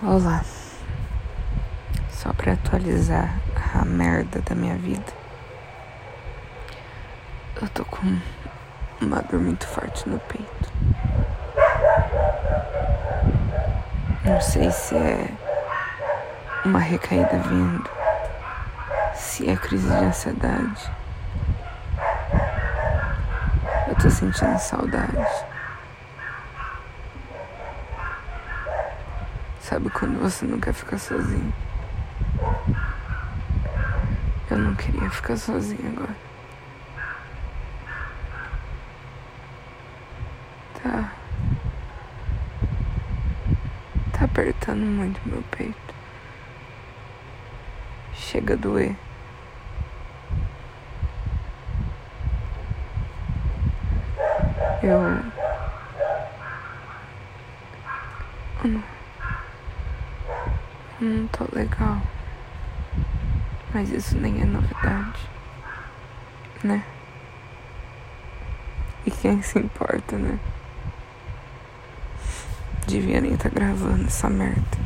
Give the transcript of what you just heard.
Olá. Só para atualizar a merda da minha vida. Eu tô com uma dor muito forte no peito. Não sei se é uma recaída vindo, se é crise de ansiedade. Eu tô sentindo saudade. Sabe quando você não quer ficar sozinho? Eu não queria ficar sozinha agora. Tá. Tá apertando muito meu peito. Chega a doer. Eu. Eu não. Não tô legal. Mas isso nem é novidade. Né? E quem se importa, né? Devia nem estar tá gravando essa merda.